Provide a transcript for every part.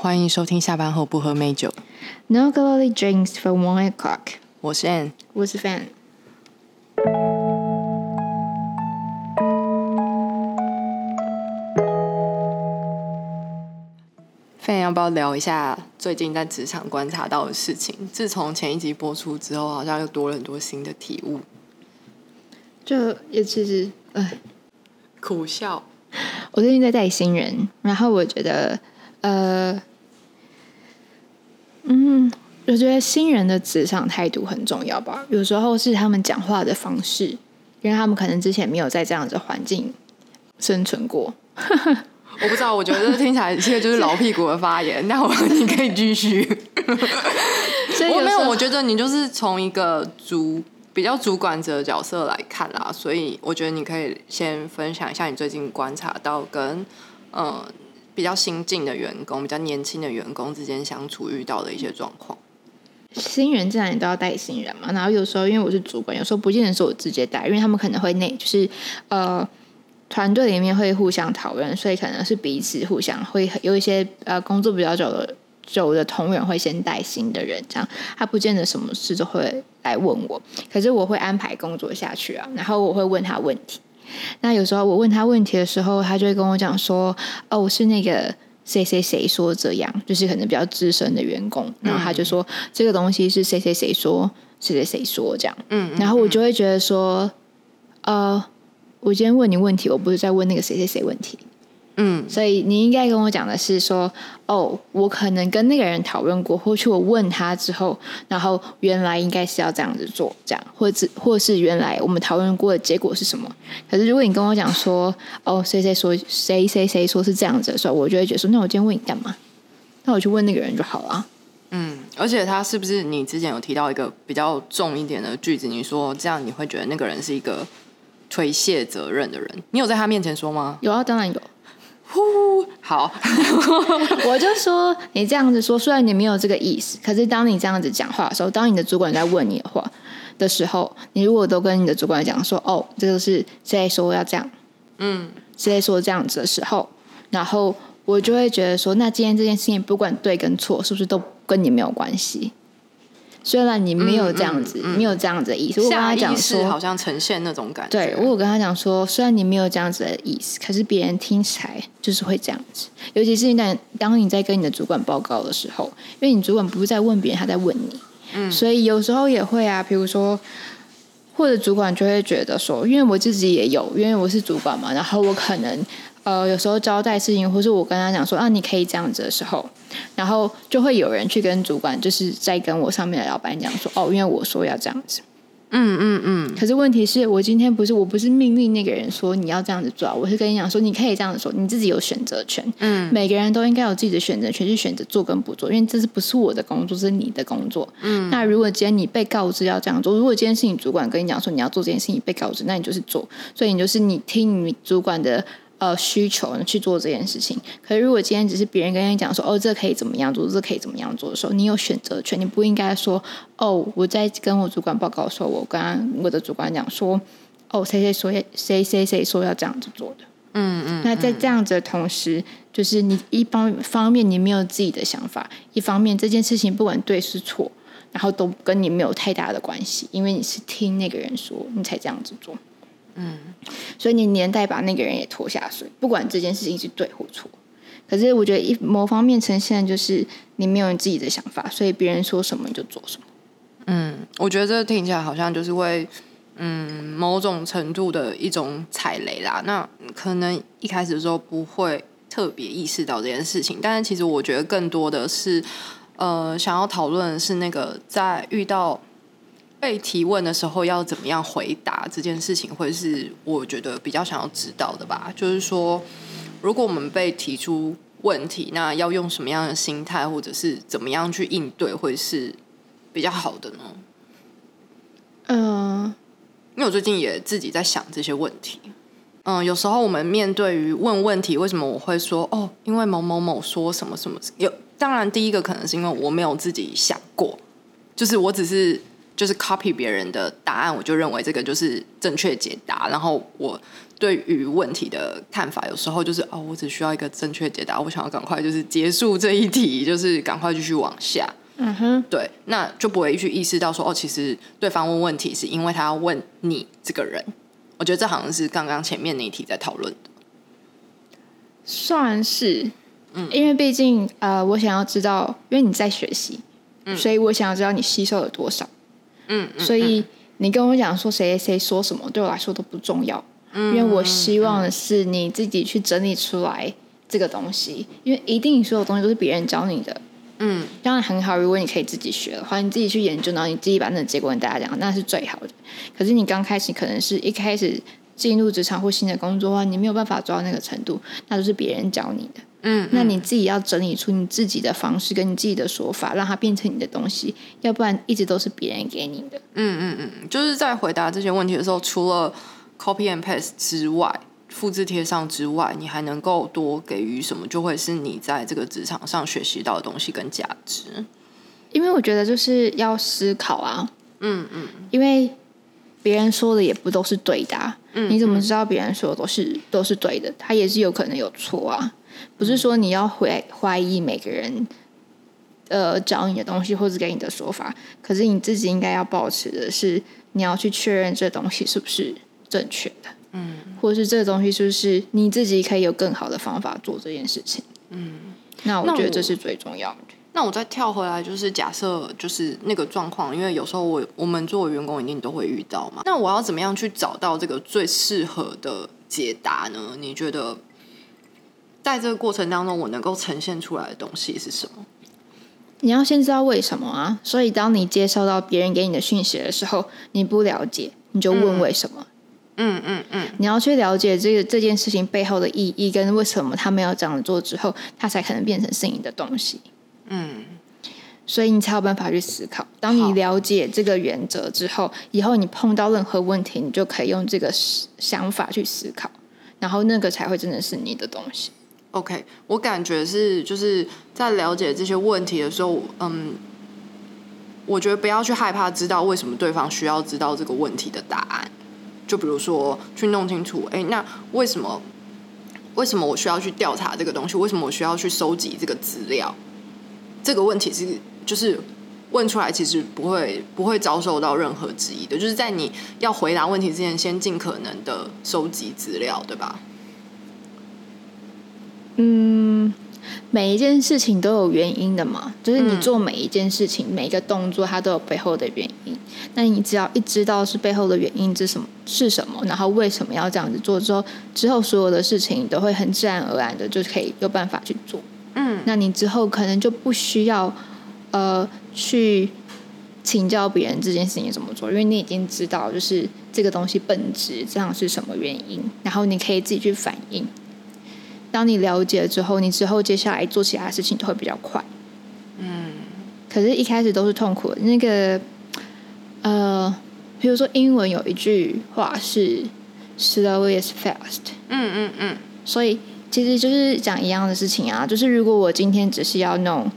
欢迎收听下班后不喝美酒。No glory drinks for one o'clock。我是 Ann，我是 Fan。Fan 要不要聊一下最近在职场观察到的事情？自从前一集播出之后，好像又多了很多新的体悟。就也其实，哎，苦笑，我最近在带新人，然后我觉得，呃，嗯，我觉得新人的职场态度很重要吧。有时候是他们讲话的方式，因为他们可能之前没有在这样的环境生存过。我不知道，我觉得听起来这个就是老屁股的发言。那我你可以继续。我没有，我觉得你就是从一个主比较主管者的角色来看啦，所以我觉得你可以先分享一下你最近观察到跟呃比较新进的员工、比较年轻的员工之间相处遇到的一些状况。新人自然都要带新人嘛，然后有时候因为我是主管，有时候不见得是我直接带，因为他们可能会内就是呃团队里面会互相讨论，所以可能是彼此互相会有一些呃工作比较久的久的同仁会先带新的人，这样他不见得什么事都会来问我，可是我会安排工作下去啊，然后我会问他问题。那有时候我问他问题的时候，他就会跟我讲说：“哦，我是那个谁谁谁说这样，就是可能比较资深的员工。”然后他就说：“这个东西是谁谁谁说，谁谁谁说这样。”嗯，然后我就会觉得说：“呃，我今天问你问题，我不是在问那个谁谁谁问题。”嗯所以你应该跟我讲的是说，哦，我可能跟那个人讨论过，或去我问他之后，然后原来应该是要这样子做，这样，或者或是原来我们讨论过的结果是什么？可是如果你跟我讲说，哦，谁谁说谁谁谁说是这样子的时候，我就会觉得说，那我今天问你干嘛？那我去问那个人就好了。嗯，而且他是不是你之前有提到一个比较重一点的句子？你说这样你会觉得那个人是一个推卸责任的人？你有在他面前说吗？有啊，当然有。好，我就说你这样子说，虽然你没有这个意思，可是当你这样子讲话的时候，当你的主管在问你的话的时候，你如果都跟你的主管讲说，哦，这个是谁说要这样，嗯谁说这样子的时候，然后我就会觉得说，那今天这件事情不管对跟错，是不是都跟你没有关系？虽然你没有这样子，没有这样子的意思，我跟他讲说，好像呈现那种感觉。对我有跟他讲说，虽然你没有这样子的意思，可是别人听起来就是会这样子。尤其是你当当你在跟你的主管报告的时候，因为你主管不是在问别人，他在问你，嗯，所以有时候也会啊，比如说，或者主管就会觉得说，因为我自己也有，因为我是主管嘛，然后我可能呃有时候交代事情，或是我跟他讲说啊，你可以这样子的时候，然后就会有人去跟主管，就是在跟我上面的老板讲说，哦，因为我说要这样子。嗯嗯嗯，可是问题是我今天不是我不是命令那个人说你要这样子做啊，我是跟你讲说你可以这样子说，你自己有选择权。嗯，每个人都应该有自己的选择权，去选择做跟不做，因为这是不是我的工作，是你的工作。嗯，那如果今天你被告知要这样做，如果今天是你主管跟你讲说你要做这件事情，你被告知，那你就是做，所以你就是你听你主管的。呃，需求去做这件事情。可是，如果今天只是别人跟你讲说，哦，这可以怎么样做，这可以怎么样做的时候，你有选择权，你不应该说，哦，我在跟我主管报告的时候，我跟我的主管讲说，哦，谁谁说谁谁谁说要这样子做的。嗯嗯，那在这样子的同时，就是你一方方面你没有自己的想法，一方面这件事情不管对是错，然后都跟你没有太大的关系，因为你是听那个人说，你才这样子做。嗯，所以你连带把那个人也拖下水，不管这件事情是对或错。可是我觉得一某方面呈现就是你没有你自己的想法，所以别人说什么你就做什么。嗯，我觉得这听起来好像就是会，嗯，某种程度的一种踩雷啦。那可能一开始的时候不会特别意识到这件事情，但是其实我觉得更多的是，呃，想要讨论的是那个在遇到被提问的时候要怎么样回答这件事情，会是我觉得比较想要知道的吧。就是说，如果我们被提出问题，那要用什么样的心态，或者是怎么样去应对，会是比较好的呢？嗯、因为我最近也自己在想这些问题。嗯，有时候我们面对于问问题，为什么我会说哦？因为某某某说什么什么有？当然，第一个可能是因为我没有自己想过，就是我只是就是 copy 别人的答案，我就认为这个就是正确解答。然后我对于问题的看法，有时候就是哦，我只需要一个正确解答，我想要赶快就是结束这一题，就是赶快继续往下。嗯哼，对，那就不会去意识到说哦，其实对方问问题是因为他要问你这个人。我觉得这好像是刚刚前面那一题在讨论的。算是，嗯，因为毕竟呃，我想要知道，因为你在学习，嗯，所以我想要知道你吸收了多少，嗯，所以你跟我讲说谁谁说什么，对我来说都不重要，嗯，因为我希望的是你自己去整理出来这个东西，因为一定所有东西都是别人教你的，嗯，当然很好，如果你可以自己学的话，你自己去研究，然后你自己把那个结果跟大家讲，那是最好的。可是你刚开始可能是一开始。进入职场或新的工作的话，你没有办法做到那个程度，那都是别人教你的。嗯，那你自己要整理出你自己的方式跟你自己的说法，让它变成你的东西，要不然一直都是别人给你的。嗯嗯嗯，就是在回答这些问题的时候，除了 copy and paste 之外，复制贴上之外，你还能够多给予什么，就会是你在这个职场上学习到的东西跟价值。因为我觉得就是要思考啊。嗯嗯，因为。别人说的也不都是对的，嗯你怎么知道别人说的都是都是对的？他也是有可能有错啊。不是说你要怀怀疑每个人，呃，找你的东西或者给你的说法，可是你自己应该要保持的是，你要去确认这东西是不是正确的，嗯，或者是这东西是不是你自己可以有更好的方法做这件事情，嗯，那我觉得这是最重要的。那我再跳回来，就是假设就是那个状况，因为有时候我我们作为员工一定都会遇到嘛。那我要怎么样去找到这个最适合的解答呢？你觉得在这个过程当中，我能够呈现出来的东西是什么？你要先知道为什么啊。所以当你接收到别人给你的讯息的时候，你不了解，你就问为什么。嗯嗯嗯。你要去了解这个这件事情背后的意义，跟为什么他们要这样做之后，他才可能变成是你的东西。嗯，所以你才有办法去思考。当你了解这个原则之后，以后你碰到任何问题，你就可以用这个想法去思考，然后那个才会真的是你的东西。OK，我感觉是就是在了解这些问题的时候，嗯，我觉得不要去害怕知道为什么对方需要知道这个问题的答案。就比如说去弄清楚，哎，那为什么为什么我需要去调查这个东西？为什么我需要去收集这个资料？这个问题是就是问出来，其实不会不会遭受到任何质疑的。就是在你要回答问题之前，先尽可能的收集资料，对吧？嗯，每一件事情都有原因的嘛。就是你做每一件事情，每一个动作，它都有背后的原因。那你只要一知道是背后的原因是什么是什么，然后为什么要这样子做之后，之后所有的事情都会很自然而然的就可以有办法去做。嗯，那你之后可能就不需要，呃，去请教别人这件事情怎么做，因为你已经知道就是这个东西本质这样是什么原因，然后你可以自己去反应。当你了解了之后，你之后接下来做其他事情都会比较快。嗯，可是，一开始都是痛苦的。那个，呃，比如说英文有一句话是 “slow is fast”。嗯嗯嗯，所以。其实就是讲一样的事情啊，就是如果我今天只是要弄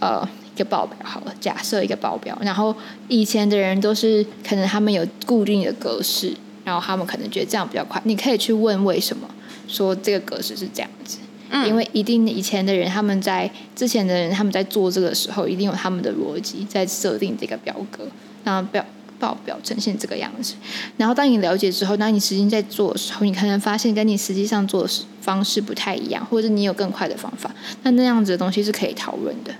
呃一个报表好了，假设一个报表，然后以前的人都是可能他们有固定的格式，然后他们可能觉得这样比较快。你可以去问为什么说这个格式是这样子，因为一定以前的人他们在之前的人他们在做这个时候，一定有他们的逻辑在设定这个表格，然后表。报表呈现这个样子，然后当你了解之后，当你实际在做的时候，你可能发现跟你实际上做的方式不太一样，或者你有更快的方法，那那样子的东西是可以讨论的。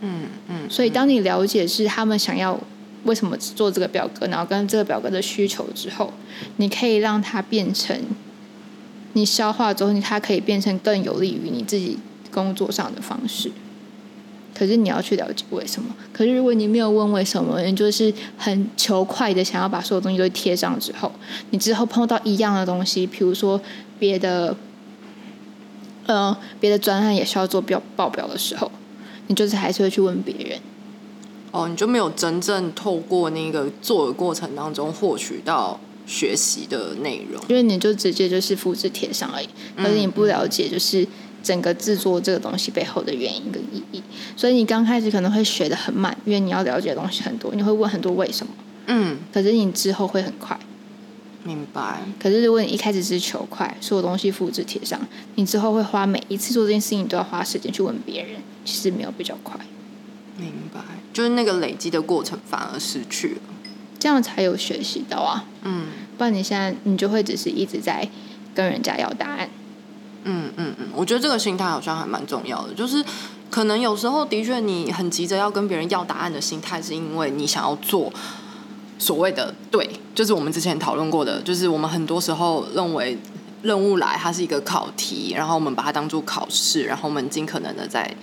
嗯嗯。所以当你了解是他们想要为什么做这个表格，然后跟这个表格的需求之后，你可以让它变成你消化之后，它可以变成更有利于你自己工作上的方式。可是你要去了解为什么？可是如果你没有问为什么，你就是很求快的想要把所有东西都贴上之后，你之后碰到一样的东西，比如说别的，呃，别的专案也需要做表报表的时候，你就是还是会去问别人。哦，你就没有真正透过那个做的过程当中获取到学习的内容，因为你就直接就是复制贴上而已。可是你不了解，就是整个制作这个东西背后的原因跟意义。所以你刚开始可能会学的很慢，因为你要了解的东西很多，你会问很多为什么。嗯，可是你之后会很快。明白。可是如果你一开始是求快，所有东西复制贴上，你之后会花每一次做这件事情，你都要花时间去问别人，其实没有比较快。明白，就是那个累积的过程反而失去了。这样才有学习到啊。嗯不然你现在你就会只是一直在跟人家要答案。嗯嗯嗯，我觉得这个心态好像还蛮重要的，就是可能有时候的确你很急着要跟别人要答案的心态，是因为你想要做所谓的对，就是我们之前讨论过的，就是我们很多时候认为任务来它是一个考题，然后我们把它当做考试，然后我们尽可能的在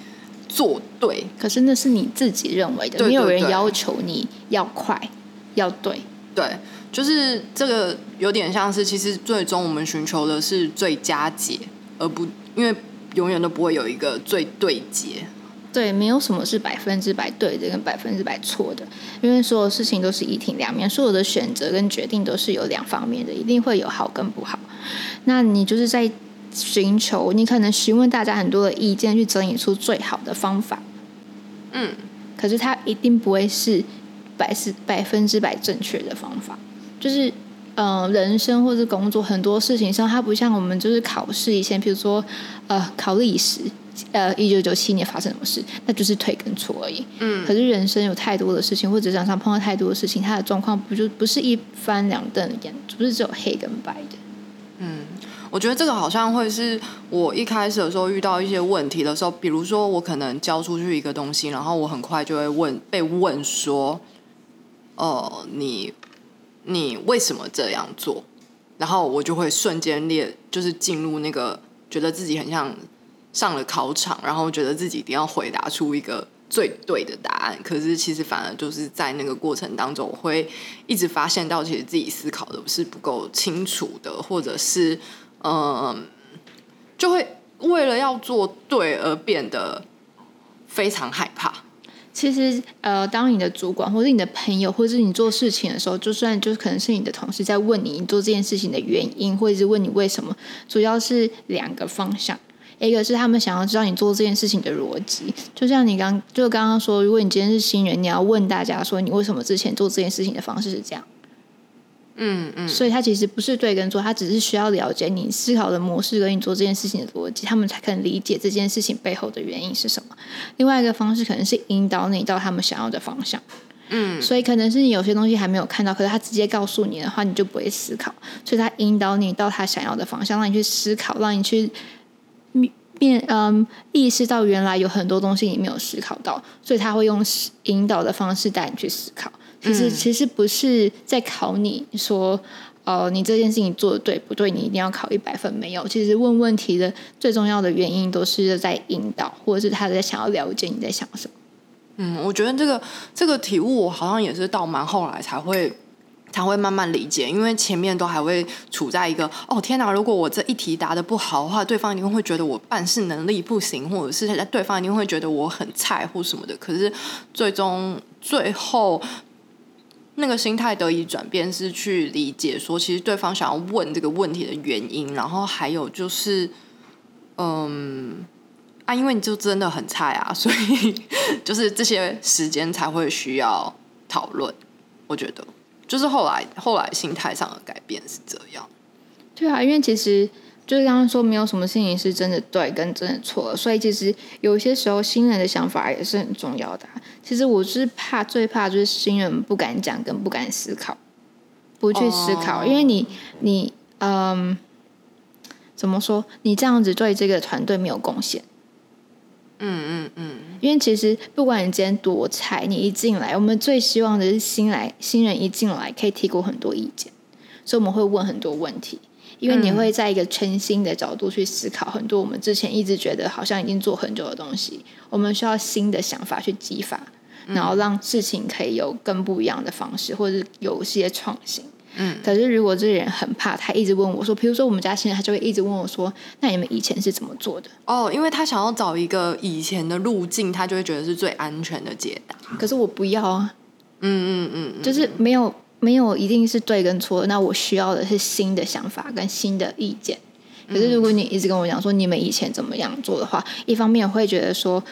做对。可是那是你自己认为的，对没有人要求你要快要对。对，就是这个有点像是，其实最终我们寻求的是最佳解，而不因为永远都不会有一个最对解。对，没有什么是百分之百对的跟百分之百错的，因为所有事情都是一体两面，所有的选择跟决定都是有两方面的，一定会有好跟不好。那你就是在寻求，你可能询问大家很多的意见，去整理出最好的方法。嗯，可是它一定不会是百是百分之百正确的方法，就是。嗯，人生或者工作很多事情上，它不像我们就是考试以前，比如说呃考历史，呃一九九七年发生什么事，那就是对跟错而已。嗯可是人生有太多的事情，或者职场上碰到太多的事情，它的状况不就不是一翻两瞪眼，不是只有黑跟白的。嗯我觉得这个好像会是我一开始的时候遇到一些问题的时候，比如说我可能交出去一个东西，然后我很快就会问被问说，哦、你你为什么这样做？然后我就会瞬间列，就是进入那个觉得自己很像上了考场，然后觉得自己一定要回答出一个最对的答案。可是其实反而就是在那个过程当中，我会一直发现到，其实自己思考的是不够清楚的，或者是嗯，就会为了要做对而变得非常害怕。其实，呃，当你的主管或者你的朋友，或者是你做事情的时候，就算就可能是你的同事在问你你做这件事情的原因，或者是问你为什么，主要是两个方向。一个是他们想要知道你做这件事情的逻辑，就像你刚就刚刚说，如果你今天是新人，你要问大家说你为什么之前做这件事情的方式是这样。嗯嗯，所以他其实不是对跟错，他只是需要了解你思考的模式跟你做这件事情的逻辑，他们才可能理解这件事情背后的原因是什么。另外一个方式可能是引导你到他们想要的方向。嗯，所以可能是你有些东西还没有看到，可是他直接告诉你的话，你就不会思考。所以他引导你到他想要的方向，让你去思考，让你去面嗯意识到原来有很多东西你没有思考到，所以他会用引导的方式带你去思考。其实、嗯其实不是在考你说。哦，你这件事情做的对不对？你一定要考一百分没有？其实问问题的最重要的原因都是在引导，或者是他在想要了解你在想什么。嗯，我觉得这个这个体悟，我好像也是到蛮后来才会才会慢慢理解，因为前面都还会处在一个哦天哪，如果我这一题答的不好的话，对方一定会觉得我办事能力不行，或者是对方一定会觉得我很菜或什么的。可是最终最后那个心态得以转变，是去理解说，其实对方想要问这个问题的原因，然后还有就是，嗯。啊，因为你就真的很菜啊，所以就是这些时间才会需要讨论。我觉得，就是后来后来心态上的改变是这样。对啊，因为其实就是刚刚说，没有什么事情是真的对跟真的错，所以其实有些时候新人的想法也是很重要的啊、其实我是怕最怕就是新人不敢讲跟不敢思考，不去思考，哦因为你你嗯。怎么说？你这样子对这个团队没有贡献，嗯嗯嗯，因为其实不管你今天多菜，你一进来，我们最希望的是新来新人一进来可以提供很多意见，所以我们会问很多问题，因为你会在一个全新的角度去思考很多我们之前一直觉得好像已经做很久的东西，我们需要新的想法去激发，然后让事情可以有更不一样的方式，或者是有一些创新。嗯，可是如果这个人很怕，他一直问我说，比如说我们家新人，他就会一直问我说，那你们以前是怎么做的？哦，因为他想要找一个以前的路径，他就会觉得是最安全的解答。可是我不要啊。嗯嗯嗯嗯，就是没有没有一定是对跟错，那我需要的是新的想法跟新的意见，可是如果你一直跟我讲说你们以前怎么样做的话，一方面我会觉得说，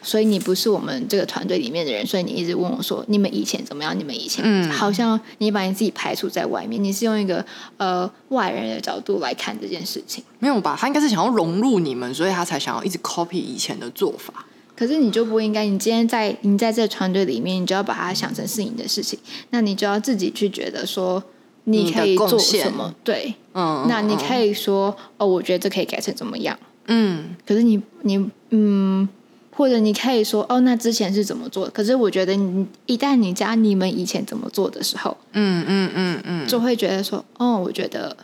所以你不是我们这个团队里面的人，所以你一直问我说你们以前怎么样？你们以前，嗯好像你把你自己排除在外面，你是用一个呃外人的角度来看这件事情。没有吧？他应该是想要融入你们，所以他才想要一直 copy 以前的做法。可是你就不应该，你今天在你在这个团队里面，你就要把它想成是你的事情，那你就要自己去觉得说你可以做什么，对，嗯，那你可以，以说哦，我觉得这可以改成怎么样，嗯。可是你你嗯，或者你可以说哦，那之前是怎么做的？可是我觉得你一旦你加你们以前怎么做的时候，嗯嗯嗯嗯。就会觉得说哦，我觉得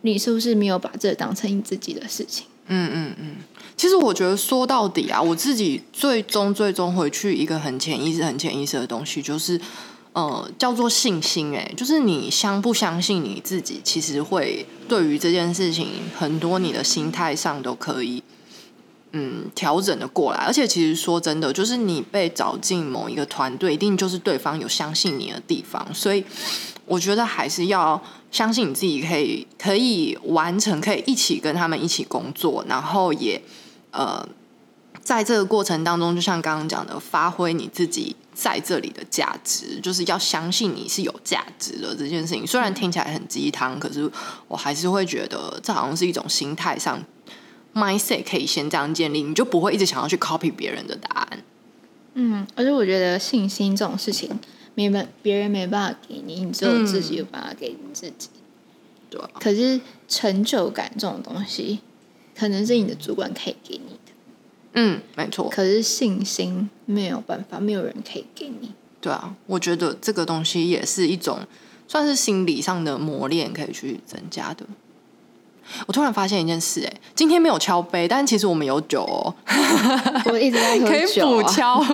你是不是没有把这当成你自己的事情？嗯嗯嗯。其实我觉得说到底啊，我自己最终最终回去一个很潜意识、很潜意识的东西，就是呃，叫做信心、欸。就是你相不相信你自己，其实会对于这件事情，很多你的心态上都可以。嗯，调整的过来，而且其实说真的，就是你被找进某一个团队，一定就是对方有相信你的地方，所以我觉得还是要相信你自己可以可以完成，可以一起跟他们一起工作，然后也呃，在这个过程当中，就像刚刚讲的，发挥你自己在这里的价值，就是要相信你是有价值的这件事情。虽然听起来很鸡汤，可是我还是会觉得这好像是一种心态上 mindset 可以先这样建立，你就不会一直想要去 copy 别人的答案。嗯，而且我觉得信心这种事情，没办别人没办法给你，你只有自己有办法给你自己。对啊，可是成就感这种东西，可能是你的主管可以给你的，嗯，没错，可是信心没有办法，没有人可以给你。对啊，我觉得这个东西也是一种算是心理上的磨练，可以去增加的。我突然发现一件事、哎，今天没有敲杯，但其实我们有酒哦，我一直在喝可以酒、啊，补敲。